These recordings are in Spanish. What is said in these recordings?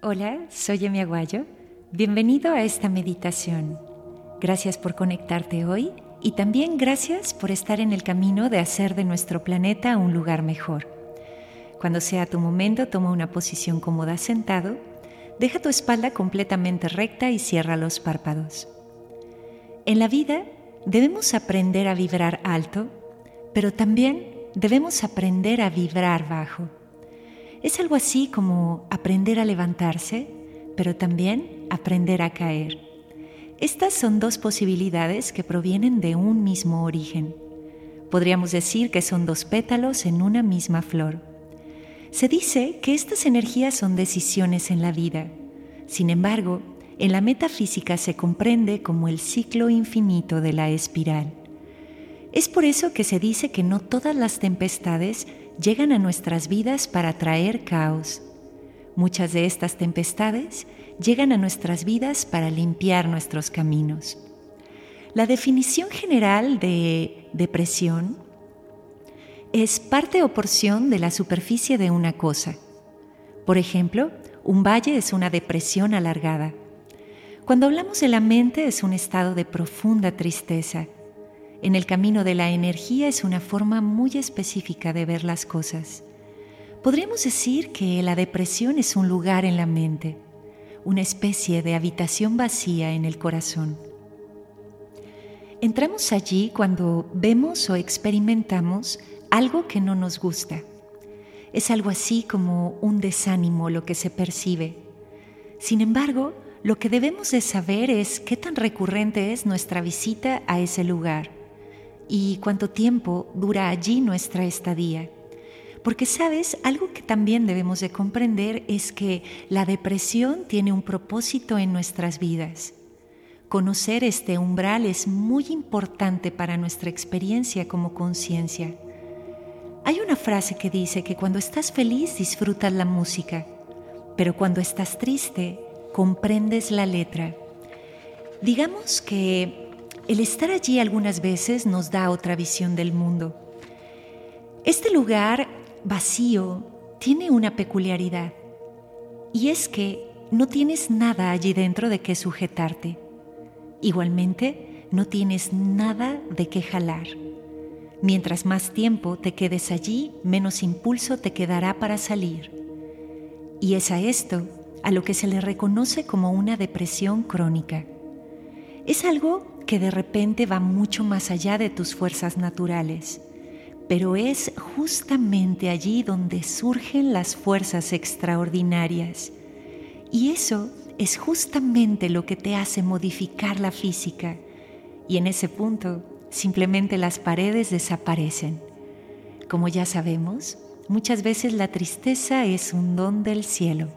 Hola, soy Emi Aguayo. Bienvenido a esta meditación. Gracias por conectarte hoy y también gracias por estar en el camino de hacer de nuestro planeta un lugar mejor. Cuando sea tu momento, toma una posición cómoda sentado, deja tu espalda completamente recta y cierra los párpados. En la vida debemos aprender a vibrar alto, pero también debemos aprender a vibrar bajo. Es algo así como aprender a levantarse, pero también aprender a caer. Estas son dos posibilidades que provienen de un mismo origen. Podríamos decir que son dos pétalos en una misma flor. Se dice que estas energías son decisiones en la vida. Sin embargo, en la metafísica se comprende como el ciclo infinito de la espiral. Es por eso que se dice que no todas las tempestades llegan a nuestras vidas para traer caos. Muchas de estas tempestades llegan a nuestras vidas para limpiar nuestros caminos. La definición general de depresión es parte o porción de la superficie de una cosa. Por ejemplo, un valle es una depresión alargada. Cuando hablamos de la mente es un estado de profunda tristeza en el camino de la energía es una forma muy específica de ver las cosas. Podríamos decir que la depresión es un lugar en la mente, una especie de habitación vacía en el corazón. Entramos allí cuando vemos o experimentamos algo que no nos gusta. Es algo así como un desánimo lo que se percibe. Sin embargo, lo que debemos de saber es qué tan recurrente es nuestra visita a ese lugar y cuánto tiempo dura allí nuestra estadía. Porque sabes, algo que también debemos de comprender es que la depresión tiene un propósito en nuestras vidas. Conocer este umbral es muy importante para nuestra experiencia como conciencia. Hay una frase que dice que cuando estás feliz disfrutas la música, pero cuando estás triste comprendes la letra. Digamos que el estar allí algunas veces nos da otra visión del mundo. Este lugar vacío tiene una peculiaridad y es que no tienes nada allí dentro de que sujetarte. Igualmente, no tienes nada de qué jalar. Mientras más tiempo te quedes allí, menos impulso te quedará para salir. Y es a esto a lo que se le reconoce como una depresión crónica. Es algo que de repente va mucho más allá de tus fuerzas naturales, pero es justamente allí donde surgen las fuerzas extraordinarias. Y eso es justamente lo que te hace modificar la física. Y en ese punto, simplemente las paredes desaparecen. Como ya sabemos, muchas veces la tristeza es un don del cielo.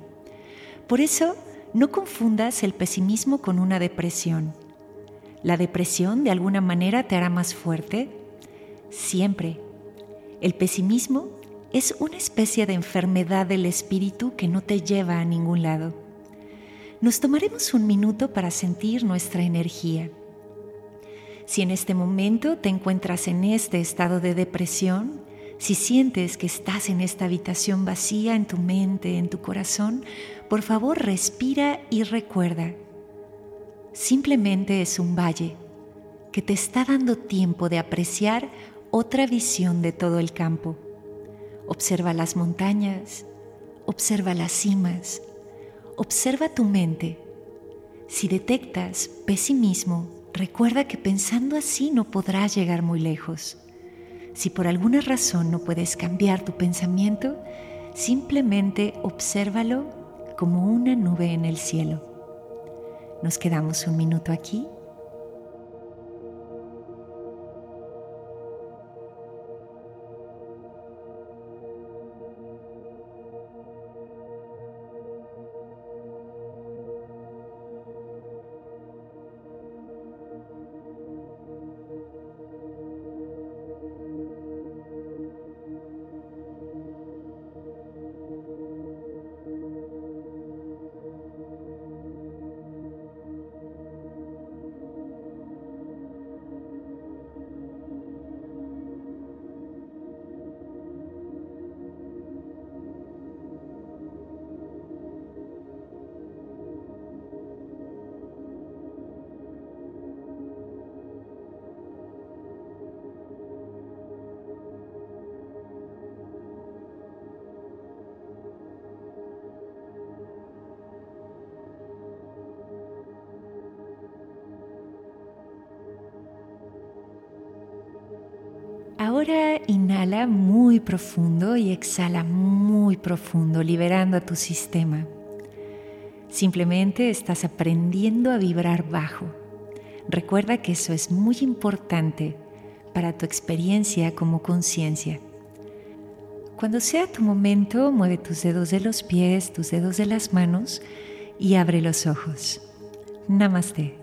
Por eso, no confundas el pesimismo con una depresión. ¿La depresión de alguna manera te hará más fuerte? Siempre. El pesimismo es una especie de enfermedad del espíritu que no te lleva a ningún lado. Nos tomaremos un minuto para sentir nuestra energía. Si en este momento te encuentras en este estado de depresión, si sientes que estás en esta habitación vacía en tu mente, en tu corazón, por favor respira y recuerda simplemente es un valle que te está dando tiempo de apreciar otra visión de todo el campo. Observa las montañas, observa las cimas, observa tu mente. Si detectas pesimismo, recuerda que pensando así no podrás llegar muy lejos. Si por alguna razón no puedes cambiar tu pensamiento, simplemente obsérvalo como una nube en el cielo. Nos quedamos un minuto aquí Ahora inhala muy profundo y exhala muy profundo, liberando a tu sistema. Simplemente estás aprendiendo a vibrar bajo. Recuerda que eso es muy importante para tu experiencia como conciencia. Cuando sea tu momento, mueve tus dedos de los pies, tus dedos de las manos y abre los ojos. Namaste.